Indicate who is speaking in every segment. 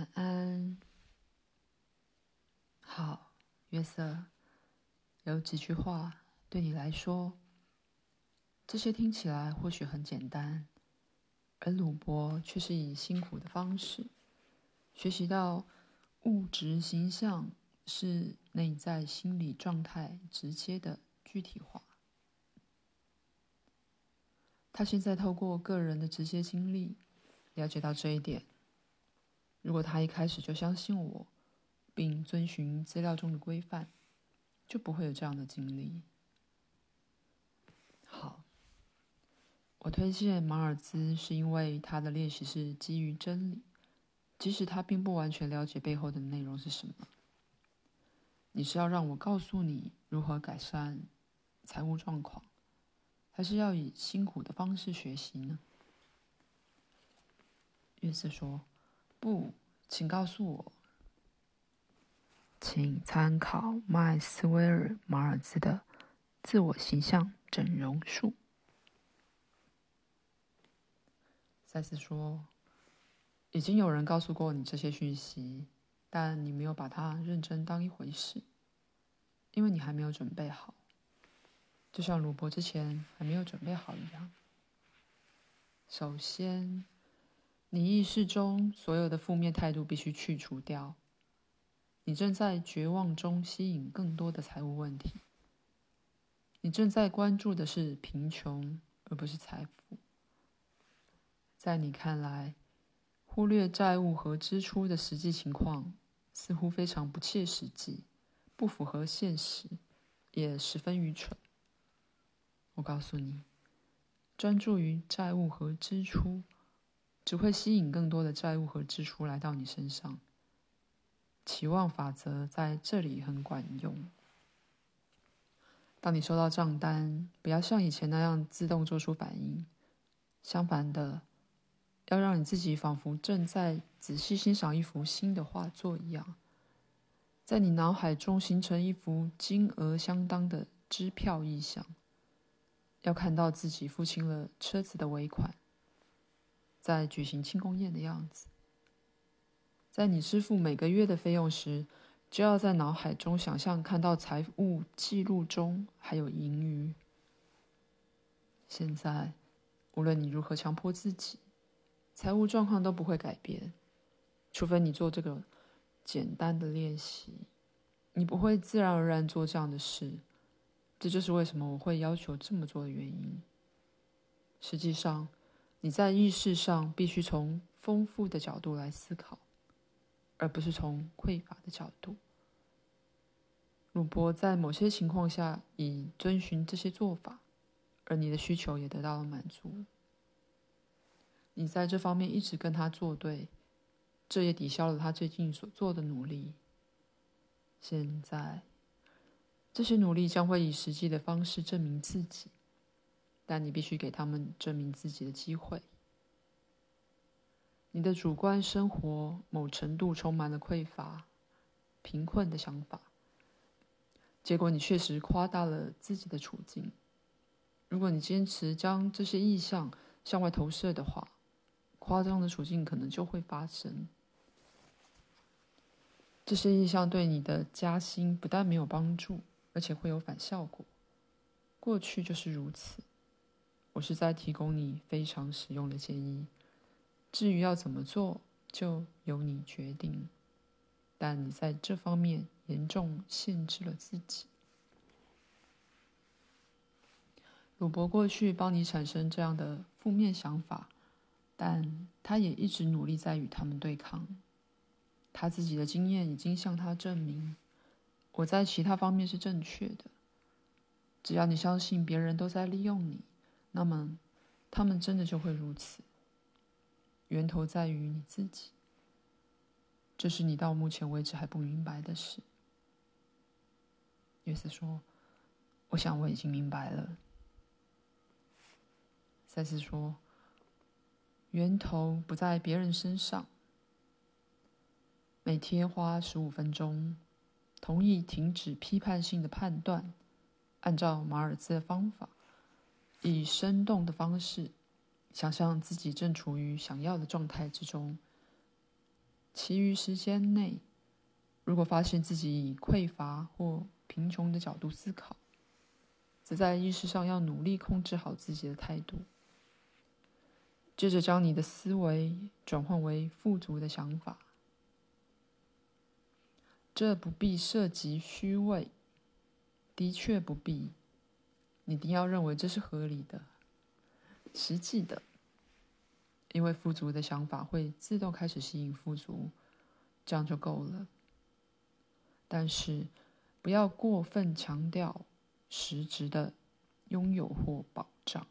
Speaker 1: 晚安。好，约瑟，有几句话对你来说，这些听起来或许很简单，而鲁伯却是以辛苦的方式学习到物质形象是内在心理状态直接的具体化。他现在透过个人的直接经历，了解到这一点。如果他一开始就相信我，并遵循资料中的规范，就不会有这样的经历。好，我推荐马尔兹，是因为他的练习是基于真理，即使他并不完全了解背后的内容是什么。你是要让我告诉你如何改善财务状况，还是要以辛苦的方式学习呢？约瑟说。不，请告诉我，请参考麦斯威尔马尔兹的自我形象整容术。赛斯说：“已经有人告诉过你这些讯息，但你没有把它认真当一回事，因为你还没有准备好，就像鲁伯之前还没有准备好一样。首先。”你意识中所有的负面态度必须去除掉。你正在绝望中吸引更多的财务问题。你正在关注的是贫穷，而不是财富。在你看来，忽略债务和支出的实际情况似乎非常不切实际，不符合现实，也十分愚蠢。我告诉你，专注于债务和支出。只会吸引更多的债务和支出来到你身上。期望法则在这里很管用。当你收到账单，不要像以前那样自动做出反应，相反的，要让你自己仿佛正在仔细欣赏一幅新的画作一样，在你脑海中形成一幅金额相当的支票意象，要看到自己付清了车子的尾款。在举行庆功宴的样子，在你支付每个月的费用时，就要在脑海中想象看到财务记录中还有盈余。现在，无论你如何强迫自己，财务状况都不会改变，除非你做这个简单的练习，你不会自然而然做这样的事。这就是为什么我会要求这么做的原因。实际上。你在意识上必须从丰富的角度来思考，而不是从匮乏的角度。鲁伯在某些情况下已遵循这些做法，而你的需求也得到了满足。你在这方面一直跟他作对，这也抵消了他最近所做的努力。现在，这些努力将会以实际的方式证明自己。但你必须给他们证明自己的机会。你的主观生活某程度充满了匮乏、贫困的想法，结果你确实夸大了自己的处境。如果你坚持将这些意象向外投射的话，夸张的处境可能就会发生。这些意象对你的加薪不但没有帮助，而且会有反效果。过去就是如此。我是在提供你非常实用的建议，至于要怎么做，就由你决定。但你在这方面严重限制了自己。鲁伯过去帮你产生这样的负面想法，但他也一直努力在与他们对抗。他自己的经验已经向他证明，我在其他方面是正确的。只要你相信别人都在利用你。那么，他们真的就会如此。源头在于你自己，这是你到目前为止还不明白的事。约瑟说：“我想我已经明白了。”赛斯说：“源头不在别人身上。每天花十五分钟，同意停止批判性的判断，按照马尔兹的方法。”以生动的方式，想象自己正处于想要的状态之中，其余时间内，如果发现自己以匮乏或贫穷的角度思考，则在意识上要努力控制好自己的态度。接着将你的思维转换为富足的想法，这不必涉及虚伪，的确不必。你一定要认为这是合理的、实际的，因为富足的想法会自动开始吸引富足，这样就够了。但是，不要过分强调实质的拥有或保障。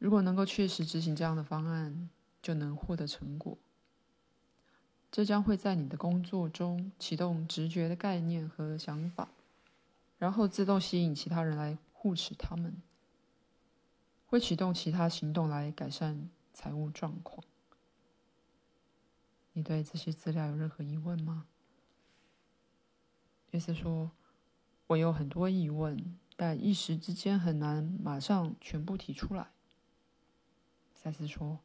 Speaker 1: 如果能够确实执行这样的方案，就能获得成果。这将会在你的工作中启动直觉的概念和想法，然后自动吸引其他人来护持他们，会启动其他行动来改善财务状况。你对这些资料有任何疑问吗？约瑟说：“我有很多疑问，但一时之间很难马上全部提出来。”赛斯说：“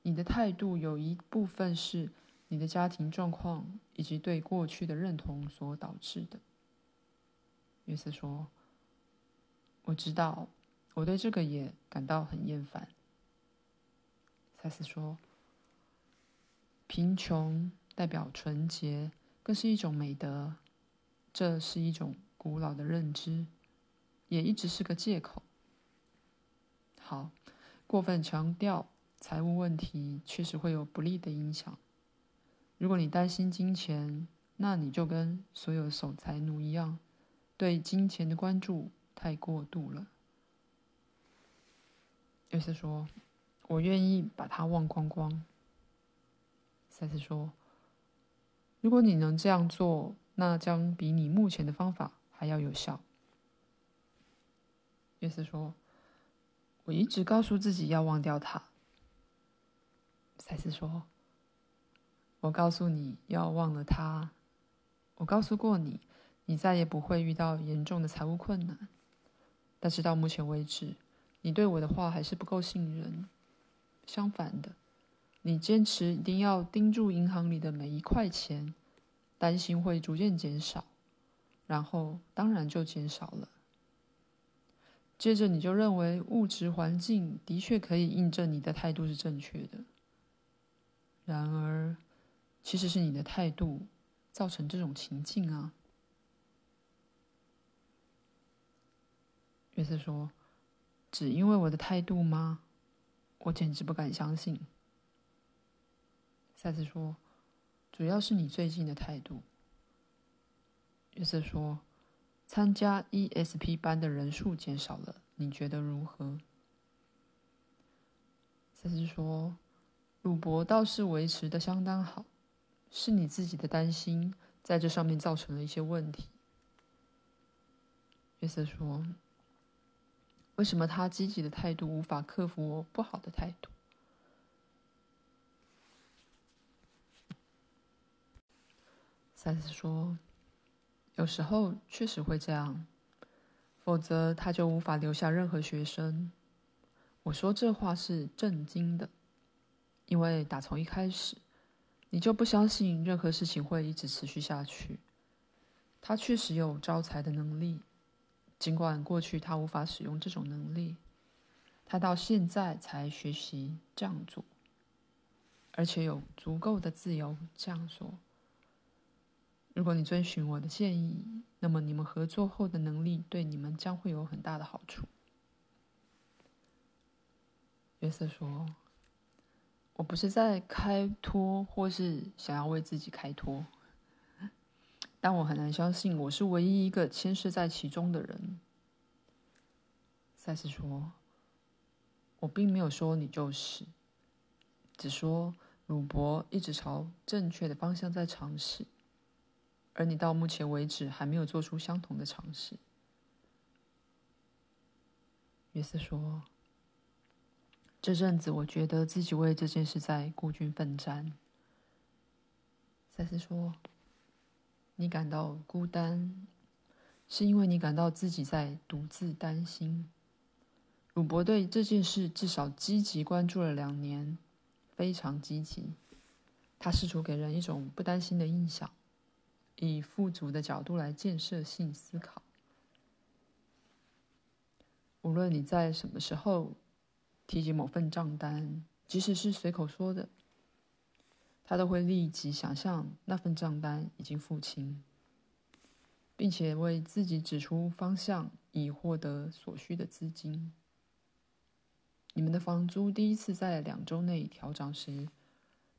Speaker 1: 你的态度有一部分是你的家庭状况以及对过去的认同所导致的。”约瑟说：“我知道，我对这个也感到很厌烦。”赛斯说。贫穷代表纯洁，更是一种美德。这是一种古老的认知，也一直是个借口。好，过分强调财务问题确实会有不利的影响。如果你担心金钱，那你就跟所有守财奴一样，对金钱的关注太过度了。约瑟说：“我愿意把它忘光光。”赛斯说：“如果你能这样做，那将比你目前的方法还要有效。”约瑟说：“我一直告诉自己要忘掉它。”赛斯说：“我告诉你要忘了它。我告诉过你，你再也不会遇到严重的财务困难。但是到目前为止，你对我的话还是不够信任。相反的。”你坚持一定要盯住银行里的每一块钱，担心会逐渐减少，然后当然就减少了。接着你就认为物质环境的确可以印证你的态度是正确的。然而，其实是你的态度造成这种情境啊。约瑟说：“只因为我的态度吗？我简直不敢相信。”赛斯说：“主要是你最近的态度。”约瑟说：“参加 ESP 班的人数减少了，你觉得如何？”赛斯说：“鲁伯倒是维持的相当好，是你自己的担心在这上面造成了一些问题。”约瑟说：“为什么他积极的态度无法克服我不好的态度？”赛斯说：“有时候确实会这样，否则他就无法留下任何学生。”我说这话是震惊的，因为打从一开始，你就不相信任何事情会一直持续下去。他确实有招财的能力，尽管过去他无法使用这种能力，他到现在才学习这样做，而且有足够的自由这样做。如果你遵循我的建议，那么你们合作后的能力对你们将会有很大的好处。约瑟说：“我不是在开脱，或是想要为自己开脱，但我很难相信我是唯一一个牵涉在其中的人。”赛斯说：“我并没有说你就是，只说鲁伯一直朝正确的方向在尝试。”而你到目前为止还没有做出相同的尝试，约瑟说：“这阵子我觉得自己为这件事在孤军奋战。”赛斯说：“你感到孤单，是因为你感到自己在独自担心。”鲁伯对这件事至少积极关注了两年，非常积极，他试图给人一种不担心的印象，以富足的角度来建设性思考。无论你在什么时候提及某份账单，即使是随口说的，他都会立即想象那份账单已经付清，并且为自己指出方向，以获得所需的资金。你们的房租第一次在两周内调涨时，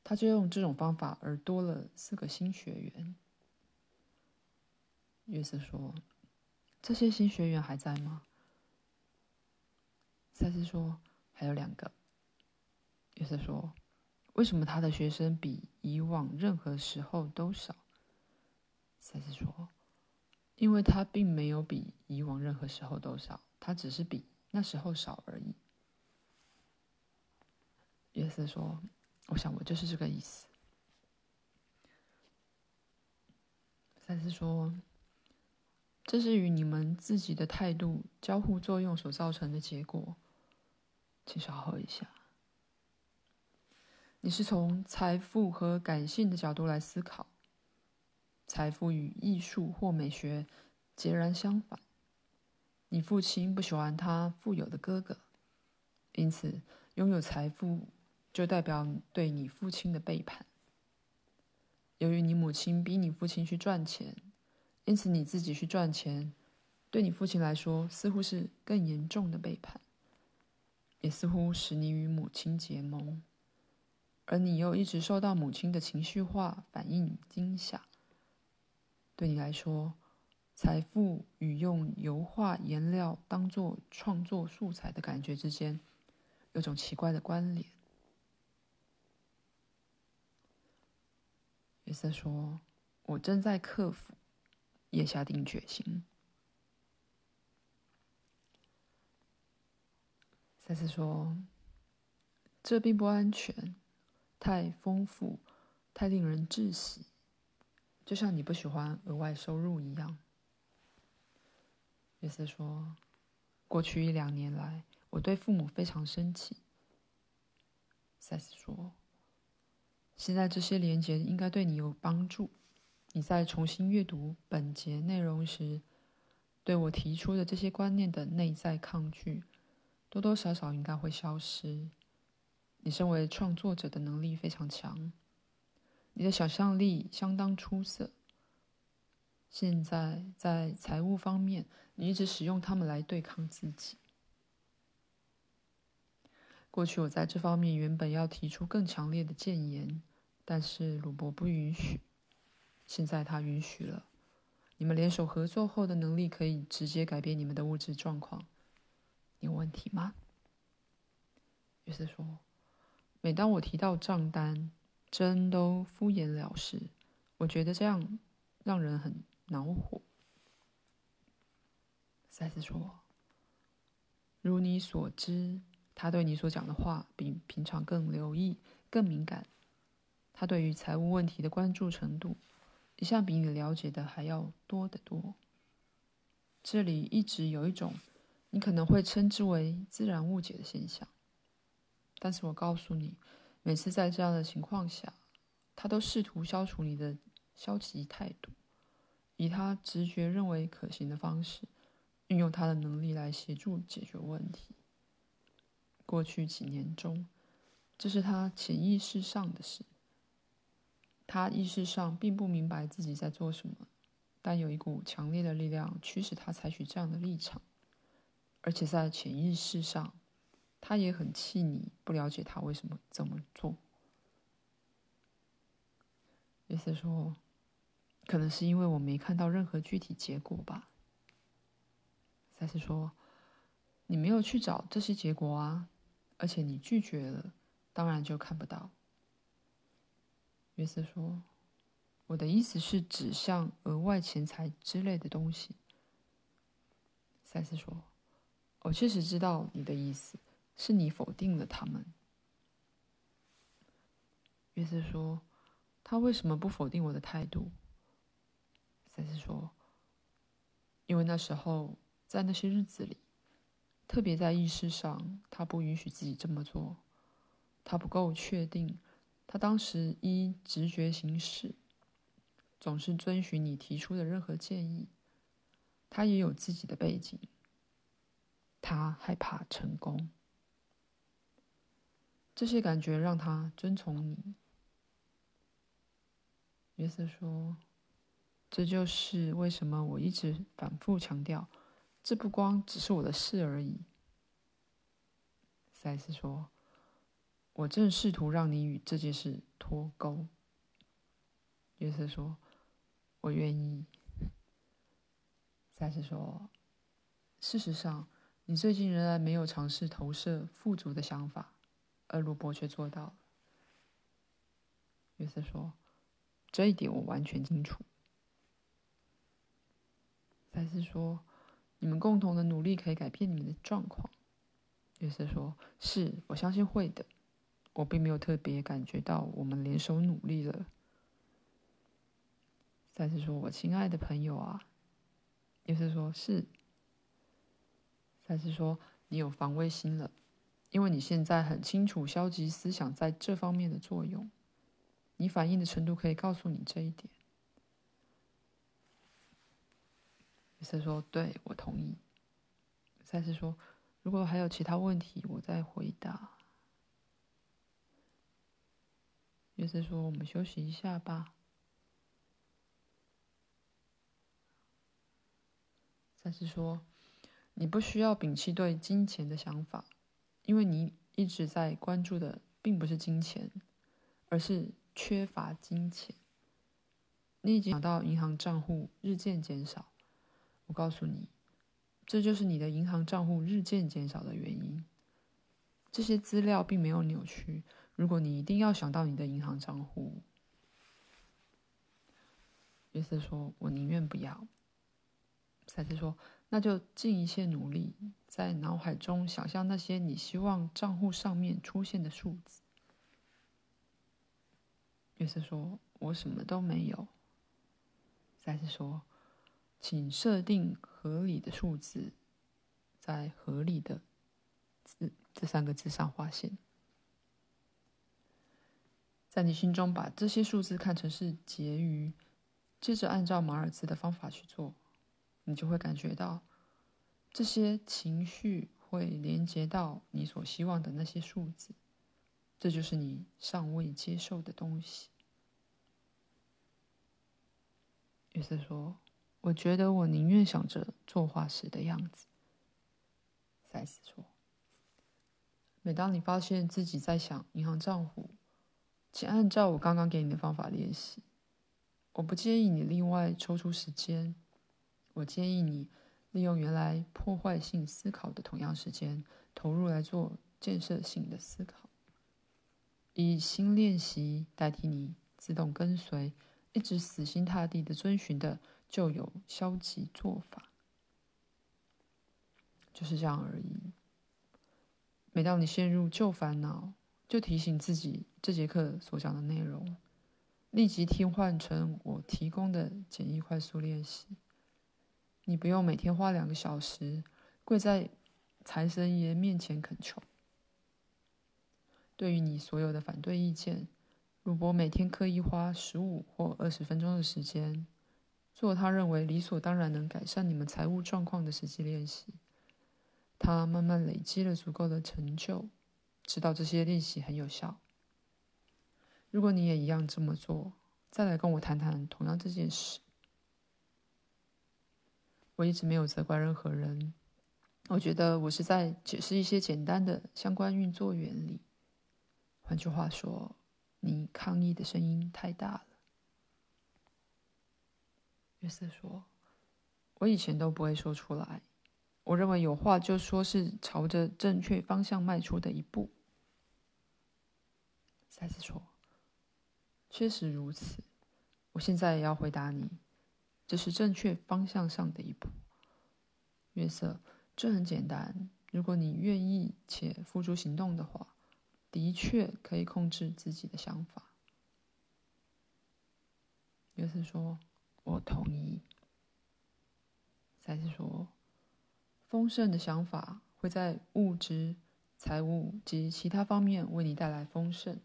Speaker 1: 他就用这种方法而多了四个新学员。约瑟说：“这些新学员还在吗？”赛斯说：“还有两个。”约瑟说：“为什么他的学生比以往任何时候都少？”赛斯说：“因为他并没有比以往任何时候都少，他只是比那时候少而已。”约瑟说：“我想我就是这个意思。”赛斯说：“这是与你们自己的态度交互作用所造成的结果。”请稍后一下。你是从财富和感性的角度来思考。财富与艺术或美学截然相反。你父亲不喜欢他富有的哥哥，因此拥有财富就代表对你父亲的背叛。由于你母亲逼你父亲去赚钱，因此你自己去赚钱，对你父亲来说似乎是更严重的背叛。也似乎使你与母亲结盟，而你又一直受到母亲的情绪化反应惊吓。对你来说，财富与用油画颜料当作创作素材的感觉之间，有种奇怪的关联。约瑟说：“我正在克服，也下定决心。”赛斯说：“这并不安全，太丰富，太令人窒息，就像你不喜欢额外收入一样。”约瑟说：“过去一两年来，我对父母非常生气。”赛斯说：“现在这些连结应该对你有帮助。你在重新阅读本节内容时，对我提出的这些观念的内在抗拒。”多多少少应该会消失。你身为创作者的能力非常强，你的想象力相当出色。现在在财务方面，你一直使用它们来对抗自己。过去我在这方面原本要提出更强烈的谏言，但是鲁伯不允许。现在他允许了。你们联手合作后的能力可以直接改变你们的物质状况。有问题吗？约瑟说：“每当我提到账单，真都敷衍了事。我觉得这样让人很恼火。”赛斯说：“如你所知，他对你所讲的话比平常更留意、更敏感。他对于财务问题的关注程度，一向比你了解的还要多得多。这里一直有一种。”你可能会称之为自然误解的现象，但是我告诉你，每次在这样的情况下，他都试图消除你的消极态度，以他直觉认为可行的方式，运用他的能力来协助解决问题。过去几年中，这是他潜意识上的事。他意识上并不明白自己在做什么，但有一股强烈的力量驱使他采取这样的立场。而且在潜意识上，他也很气你不了解他为什么这么做。约瑟说：“可能是因为我没看到任何具体结果吧。”赛斯说：“你没有去找这些结果啊，而且你拒绝了，当然就看不到。”约瑟说：“我的意思是指向额外钱财之类的东西。”赛斯说。我确实知道你的意思，是你否定了他们。约瑟说：“他为什么不否定我的态度？”赛斯说：“因为那时候，在那些日子里，特别在意识上，他不允许自己这么做。他不够确定，他当时依直觉行事，总是遵循你提出的任何建议。他也有自己的背景，他害怕成功。这些感觉让他遵从你。约瑟说：“这就是为什么我一直反复强调，这不光只是我的事而已。”赛斯说：“我正试图让你与这件事脱钩。”约瑟说：“我愿意。”赛斯说：“事实上，你最近仍然没有尝试投射富足的想法。”而鲁伯却做到了。约瑟说：“这一点我完全清楚。”赛斯说：“你们共同的努力可以改变你们的状况。”约瑟说：“是，我相信会的。我并没有特别感觉到我们联手努力了。”赛斯说：“我亲爱的朋友啊。”约瑟说：“是。”赛斯说：“你有防卫心了。”因为你现在很清楚消极思想在这方面的作用，你反应的程度可以告诉你这一点。赛说：“对，我同意。”赛斯说：“如果还有其他问题，我再回答。”约瑟说：“我们休息一下吧。”赛斯说：“你不需要摒弃对金钱的想法。”因为你一直在关注的并不是金钱，而是缺乏金钱。你已经想到银行账户日渐减少，我告诉你，这就是你的银行账户日渐减少的原因。这些资料并没有扭曲。如果你一定要想到你的银行账户，约瑟说：“我宁愿不要。”赛斯说。那就尽一切努力，在脑海中想象那些你希望账户上面出现的数字。约瑟说：“我什么都没有。”赛斯说：“请设定合理的数字，在合理的字这三个字上划线，在你心中把这些数字看成是结余，接着按照马尔兹的方法去做。”你就会感觉到，这些情绪会连接到你所希望的那些数字，这就是你尚未接受的东西。约瑟说：“我觉得我宁愿想着作画时的样子。”赛斯说：“每当你发现自己在想银行账户，请按照我刚刚给你的方法练习。我不建议你另外抽出时间。”我建议你利用原来破坏性思考的同样时间，投入来做建设性的思考，以新练习代替你自动跟随、一直死心塌地的遵循的旧有消极做法，就是这样而已。每当你陷入旧烦恼，就提醒自己这节课所讲的内容，立即替换成我提供的简易快速练习。你不用每天花两个小时跪在财神爷面前恳求。对于你所有的反对意见，鲁伯每天刻意花十五或二十分钟的时间做他认为理所当然能改善你们财务状况的实际练习。他慢慢累积了足够的成就，知道这些练习很有效。如果你也一样这么做，再来跟我谈谈同样这件事。我一直没有责怪任何人，我觉得我是在解释一些简单的相关运作原理。换句话说，你抗议的声音太大了。约瑟说：“我以前都不会说出来。我认为有话就说是朝着正确方向迈出的一步。”赛斯说：“确实如此。我现在也要回答你。”这是正确方向上的一步，月色。这很简单。如果你愿意且付诸行动的话，的确可以控制自己的想法。约瑟说：“我同意。”赛斯说：“丰盛的想法会在物质财务及其他方面为你带来丰盛。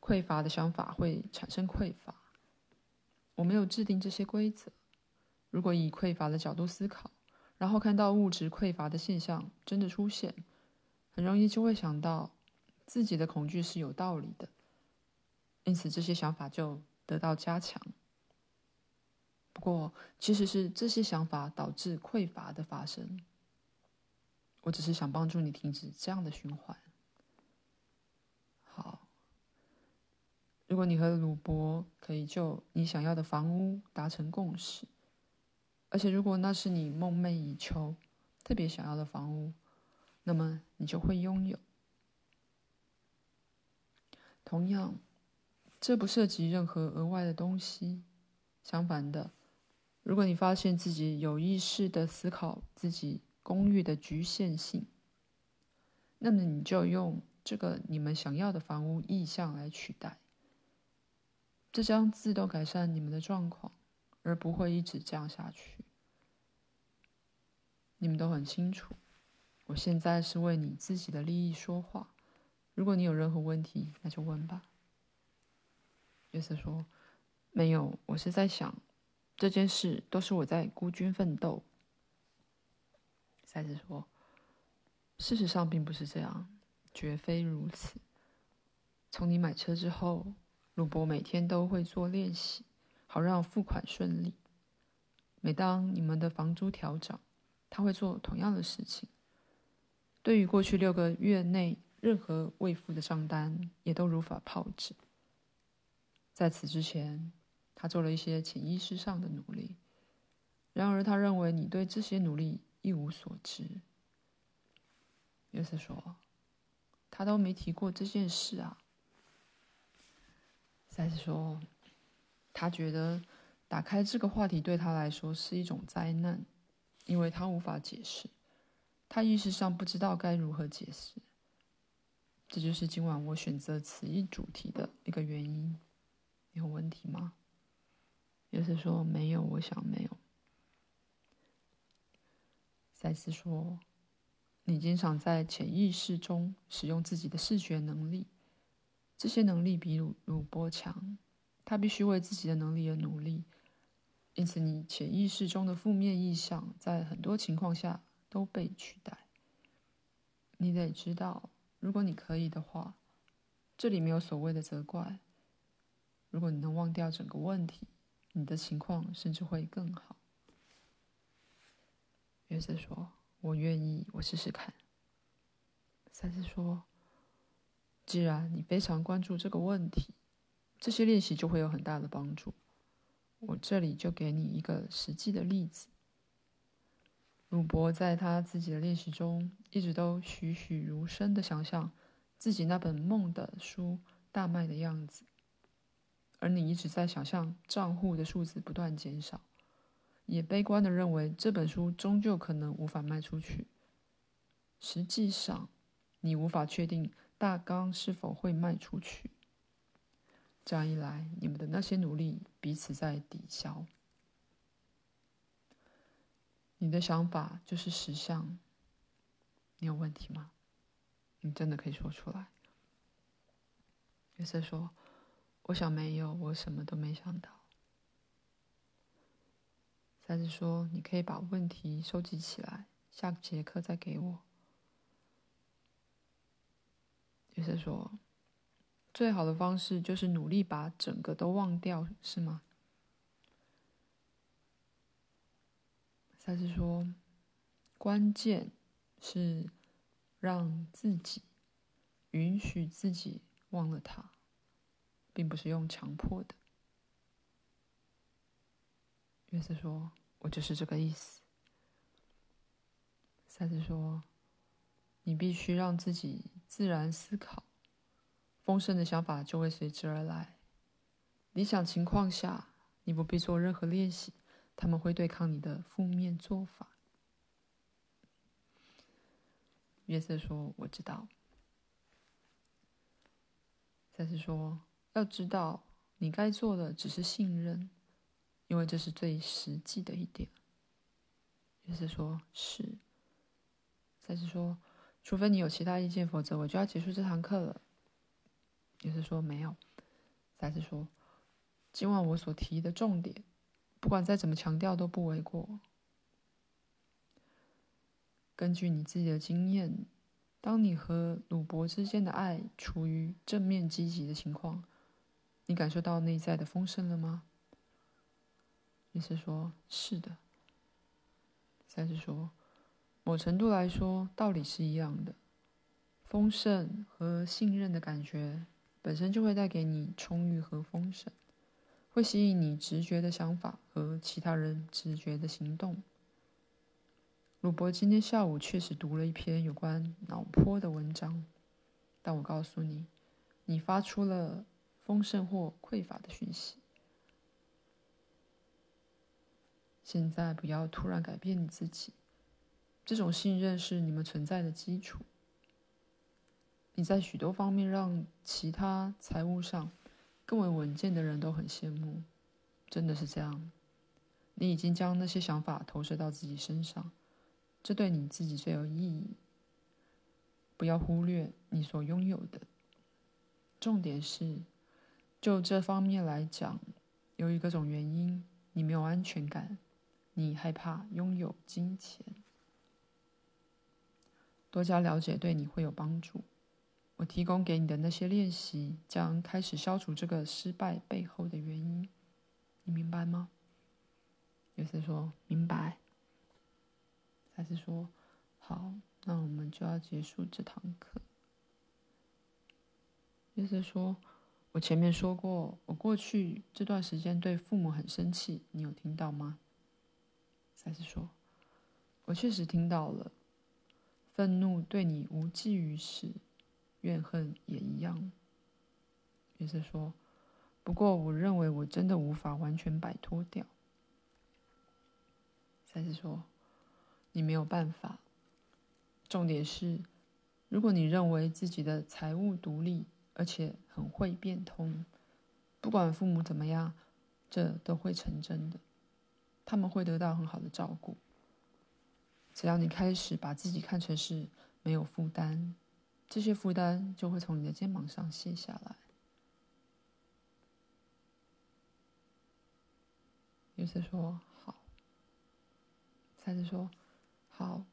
Speaker 1: 匮乏的想法会产生匮乏。我没有制定这些规则。如果以匮乏的角度思考，然后看到物质匮乏的现象真的出现，很容易就会想到自己的恐惧是有道理的，因此这些想法就得到加强。不过，其实是这些想法导致匮乏的发生。我只是想帮助你停止这样的循环。好，如果你和鲁伯可以就你想要的房屋达成共识，而且如果那是你梦寐以求、特别想要的房屋，那么你就会拥有。同样，这不涉及任何额外的东西。相反的。如果你发现自己有意识的思考自己公寓的局限性，那么你就用这个你们想要的房屋意向来取代，这将自动改善你们的状况，而不会一直这样下去。你们都很清楚，我现在是为你自己的利益说话。如果你有任何问题，那就问吧。约瑟说：“没有，我是在想。”这件事都是我在孤军奋斗。赛斯说：“事实上并不是这样，绝非如此。从你买车之后，鲁伯每天都会做练习，好让付款顺利。每当你们的房租调涨，他会做同样的事情。对于过去六个月内任何未付的账单，也都如法炮制。在此之前。”他做了一些潜意识上的努力，然而他认为你对这些努力一无所知。约瑟说：“他都没提过这件事啊。”赛斯说：“他觉得打开这个话题对他来说是一种灾难，因为他无法解释，他意识上不知道该如何解释。这就是今晚我选择此一主题的一个原因。有问题吗？”约瑟说：“没有，我想没有。”赛斯说：“你经常在潜意识中使用自己的视觉能力，这些能力比鲁鲁波强，他必须为自己的能力而努力，因此你潜意识中的负面意象在很多情况下都被取代。你得知道，如果你可以的话，这里没有所谓的责怪。如果你能忘掉整个问题。”你的情况甚至会更好。约瑟说：“我愿意，我试试看。”赛斯说：“既然你非常关注这个问题，这些练习就会有很大的帮助。我这里就给你一个实际的例子。鲁伯在他自己的练习中，一直都栩栩如生的想象自己那本梦的书大卖的样子。”而你一直在想象账户的数字不断减少，也悲观地认为这本书终究可能无法卖出去。实际上，你无法确定大纲是否会卖出去。这样一来，你们的那些努力彼此在抵消。你的想法就是实相。你有问题吗？你真的可以说出来。约瑟说。我想没有，我什么都没想到。赛斯说：“你可以把问题收集起来，下节课再给我。”约瑟说：“最好的方式就是努力把整个都忘掉，是吗？”赛斯说：“关键是让自己允许自己忘了它。”并不是用强迫的。约瑟说：“我就是这个意思。”赛斯说：“你必须让自己自然思考，丰盛的想法就会随之而来。理想情况下，你不必做任何练习，他们会对抗你的负面做法。”约瑟说：“我知道。”赛斯说。要知道，你该做的只是信任，因为这是最实际的一点。约瑟说：“是。”赛斯说：“除非你有其他意见，否则我就要结束这堂课了。”也是说没有。赛斯说：“今晚我所提的重点，不管再怎么强调都不为过。根据你自己的经验，当你和鲁伯之间的爱处于正面积极的情况，你感受到内在的丰盛了吗？”也是说：“是的。”赛斯说。某程度来说，道理是一样的。丰盛和信任的感觉本身就会带给你充裕和丰盛，会吸引你直觉的想法和其他人直觉的行动。鲁伯今天下午确实读了一篇有关脑波的文章，但我告诉你，你发出了丰盛或匮乏的讯息。现在不要突然改变你自己。这种信任是你们存在的基础。你在许多方面让其他财务上更为稳健的人都很羡慕，真的是这样。你已经将那些想法投射到自己身上，这对你自己最有意义。不要忽略你所拥有的。重点是，就这方面来讲，由于各种原因，你没有安全感，你害怕拥有金钱。多加了解对你会有帮助。我提供给你的那些练习将开始消除这个失败背后的原因，你明白吗？约瑟说：“明白。”赛斯说：“好，那我们就要结束这堂课。”约瑟说：“我前面说过，我过去这段时间对父母很生气，你有听到吗？”赛斯说：“我确实听到了。”愤怒对你无济于事，怨恨也一样。约瑟说：“不过，我认为我真的无法完全摆脱掉。”赛斯说：“你没有办法。重点是，如果你认为自己的财务独立，而且很会变通，不管父母怎么样，这都会成真的。他们会得到很好的照顾。”只要你开始把自己看成是没有负担，这些负担就会从你的肩膀上卸下来。约瑟说：“好。”赛斯说：“好，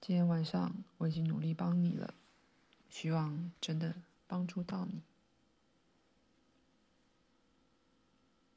Speaker 1: 今天晚上我已经努力帮你了，希望真的帮助到你。”